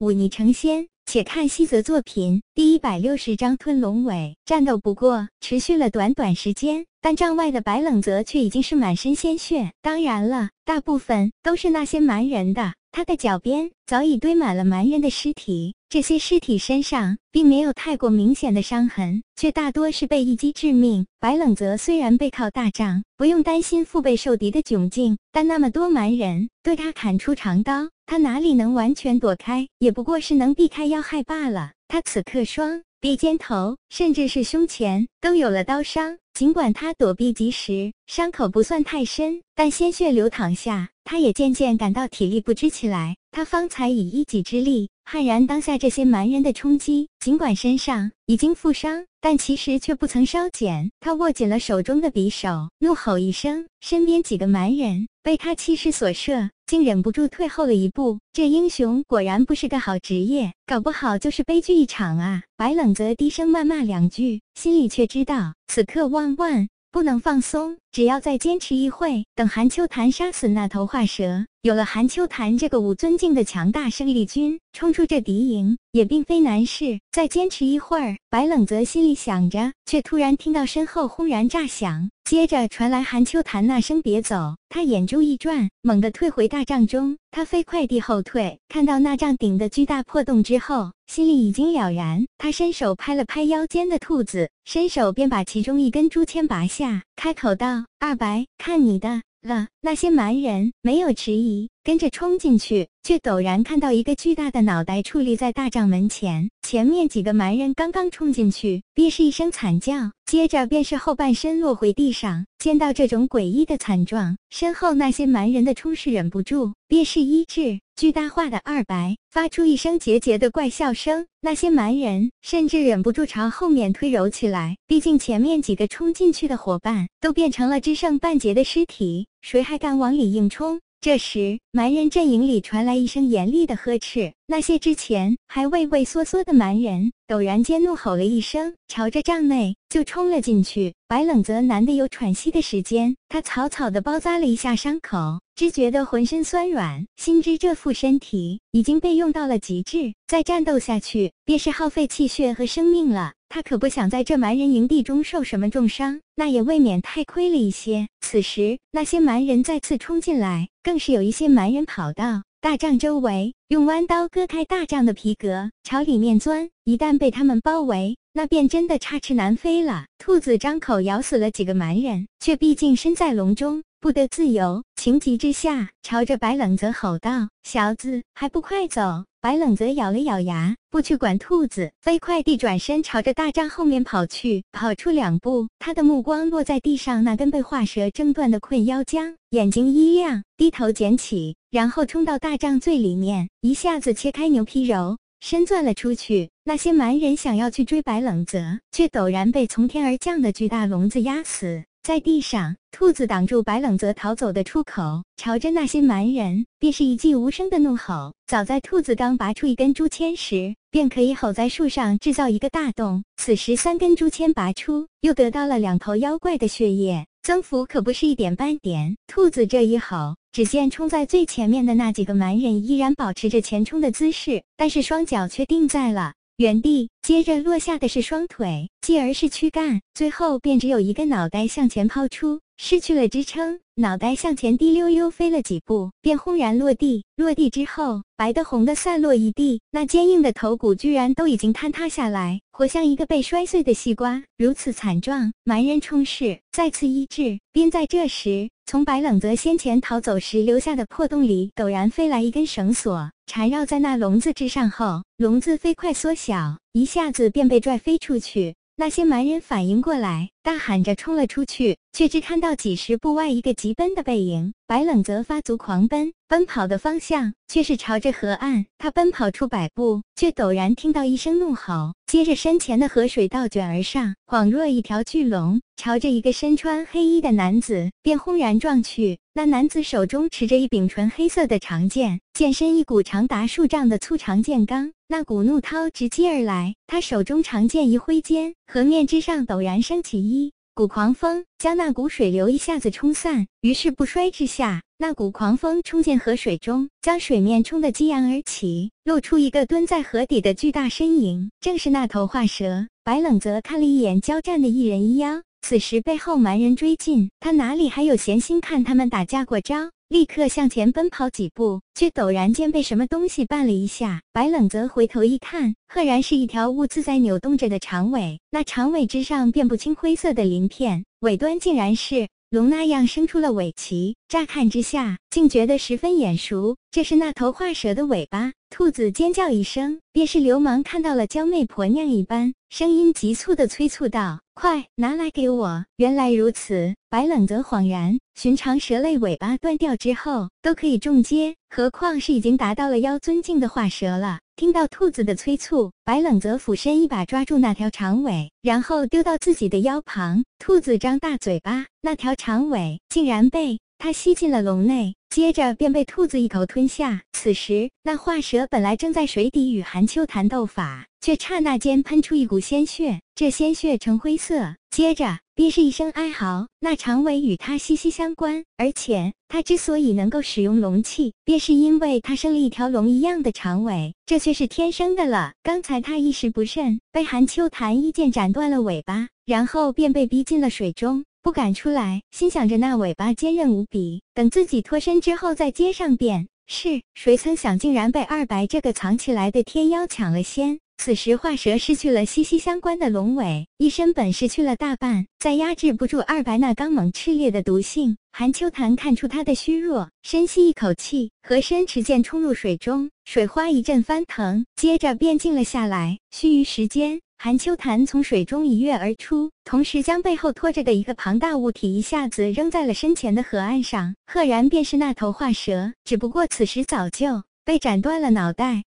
忤逆成仙。且看西泽作品第一百六十章吞龙尾。战斗不过持续了短短时间，但帐外的白冷泽却已经是满身鲜血，当然了，大部分都是那些蛮人的。他的脚边早已堆满了蛮人的尸体，这些尸体身上并没有太过明显的伤痕，却大多是被一击致命。白冷泽虽然背靠大帐，不用担心腹背受敌的窘境，但那么多蛮人对他砍出长刀，他哪里能完全躲开？也不过是能避开要害罢了。他此刻双臂、肩头，甚至是胸前都有了刀伤。尽管他躲避及时，伤口不算太深，但鲜血流淌下，他也渐渐感到体力不支起来。他方才以一己之力悍然当下这些蛮人的冲击，尽管身上已经负伤，但其实却不曾稍减。他握紧了手中的匕首，怒吼一声，身边几个蛮人被他气势所慑，竟忍不住退后了一步。这英雄果然不是个好职业，搞不好就是悲剧一场啊！白冷则低声谩骂两句，心里却知道。此刻万万不能放松，只要再坚持一会，等韩秋潭杀死那头化蛇，有了韩秋潭这个无尊敬的强大生力军，冲出这敌营也并非难事。再坚持一会儿，白冷泽心里想着，却突然听到身后轰然炸响，接着传来韩秋潭那声“别走”。他眼珠一转，猛地退回大帐中。他飞快地后退，看到那帐顶的巨大破洞之后，心里已经了然。他伸手拍了拍腰间的兔子，伸手便把其中一根竹签拔下，开口道：“二白，看你的了。”那些蛮人没有迟疑，跟着冲进去，却陡然看到一个巨大的脑袋矗立在大帐门前。前面几个蛮人刚刚冲进去，便是一声惨叫，接着便是后半身落回地上。见到这种诡异的惨状，身后那些蛮人的冲势忍不住，便是医治。巨大化的二白发出一声桀桀的怪笑声，那些蛮人甚至忍不住朝后面推揉起来。毕竟前面几个冲进去的伙伴都变成了只剩半截的尸体。谁还敢往里硬冲？这时，蛮人阵营里传来一声严厉的呵斥。那些之前还畏畏缩缩的蛮人，陡然间怒吼了一声，朝着帐内就冲了进去。白冷泽难得有喘息的时间，他草草的包扎了一下伤口，只觉得浑身酸软，心知这副身体已经被用到了极致，再战斗下去便是耗费气血和生命了。他可不想在这蛮人营地中受什么重伤，那也未免太亏了一些。此时，那些蛮人再次冲进来，更是有一些蛮人跑到大帐周围，用弯刀割开大帐的皮革，朝里面钻。一旦被他们包围，那便真的插翅难飞了。兔子张口咬死了几个蛮人，却毕竟身在笼中。不得自由，情急之下，朝着白冷泽吼道：“小子，还不快走！”白冷泽咬了咬牙，不去管兔子，飞快地转身朝着大帐后面跑去。跑出两步，他的目光落在地上那根被化蛇挣断的困腰僵，眼睛一亮，低头捡起，然后冲到大帐最里面，一下子切开牛皮篓，身钻了出去。那些蛮人想要去追白冷泽，却陡然被从天而降的巨大笼子压死。在地上，兔子挡住白冷泽逃走的出口，朝着那些蛮人便是一记无声的怒吼。早在兔子刚拔出一根竹签时，便可以吼在树上制造一个大洞。此时三根竹签拔出，又得到了两头妖怪的血液，增幅可不是一点半点。兔子这一吼，只见冲在最前面的那几个蛮人依然保持着前冲的姿势，但是双脚却定在了。原地，接着落下的是双腿，继而是躯干，最后便只有一个脑袋向前抛出，失去了支撑，脑袋向前滴溜溜飞了几步，便轰然落地。落地之后，白的红的散落一地，那坚硬的头骨居然都已经坍塌下来，活像一个被摔碎的西瓜，如此惨状。蛮人冲势再次医治，便在这时，从白冷泽先前逃走时留下的破洞里陡然飞来一根绳索。缠绕在那笼子之上后，笼子飞快缩小，一下子便被拽飞出去。那些蛮人反应过来，大喊着冲了出去，却只看到几十步外一个疾奔的背影。白冷则发足狂奔，奔跑的方向却是朝着河岸。他奔跑出百步，却陡然听到一声怒吼，接着身前的河水倒卷而上，恍若一条巨龙，朝着一个身穿黑衣的男子便轰然撞去。那男子手中持着一柄纯黑色的长剑，剑身一股长达数丈的粗长剑罡，那股怒涛直击而来。他手中长剑一挥间，河面之上陡然升起一股狂风将那股水流一下子冲散，于是不衰之下，那股狂风冲进河水中，将水面冲得激扬而起，露出一个蹲在河底的巨大身影，正是那头化蛇。白冷泽看了一眼交战的一人一妖，此时背后蛮人追近，他哪里还有闲心看他们打架过招？立刻向前奔跑几步，却陡然间被什么东西绊了一下。白冷泽回头一看，赫然是一条兀自在扭动着的长尾，那长尾之上遍布青灰色的鳞片，尾端竟然是龙那样生出了尾鳍。乍看之下，竟觉得十分眼熟，这是那头画蛇的尾巴。兔子尖叫一声，便是流氓看到了娇媚婆娘一般，声音急促的催促道：“快拿来给我！”原来如此，白冷则恍然，寻常蛇类尾巴断掉之后都可以中阶，何况是已经达到了妖尊境的化蛇了。听到兔子的催促，白冷泽俯身一把抓住那条长尾，然后丢到自己的腰旁。兔子张大嘴巴，那条长尾竟然被。他吸进了笼内，接着便被兔子一口吞下。此时，那化蛇本来正在水底与寒秋潭斗法，却刹那间喷出一股鲜血，这鲜血呈灰色。接着便是一声哀嚎。那长尾与他息息相关，而且他之所以能够使用龙气，便是因为他生了一条龙一样的长尾，这却是天生的了。刚才他一时不慎，被寒秋潭一剑斩断了尾巴，然后便被逼进了水中。不敢出来，心想着那尾巴坚韧无比，等自己脱身之后再接上便是。谁曾想，竟然被二白这个藏起来的天妖抢了先。此时化蛇失去了息息相关的龙尾，一身本事去了大半，再压制不住二白那刚猛炽烈的毒性。韩秋潭看出他的虚弱，深吸一口气，合身持剑冲入水中，水花一阵翻腾，接着便静了下来。须臾时间。韩秋潭从水中一跃而出，同时将背后拖着的一个庞大物体一下子扔在了身前的河岸上。赫然便是那头化蛇，只不过此时早就被斩断了脑袋。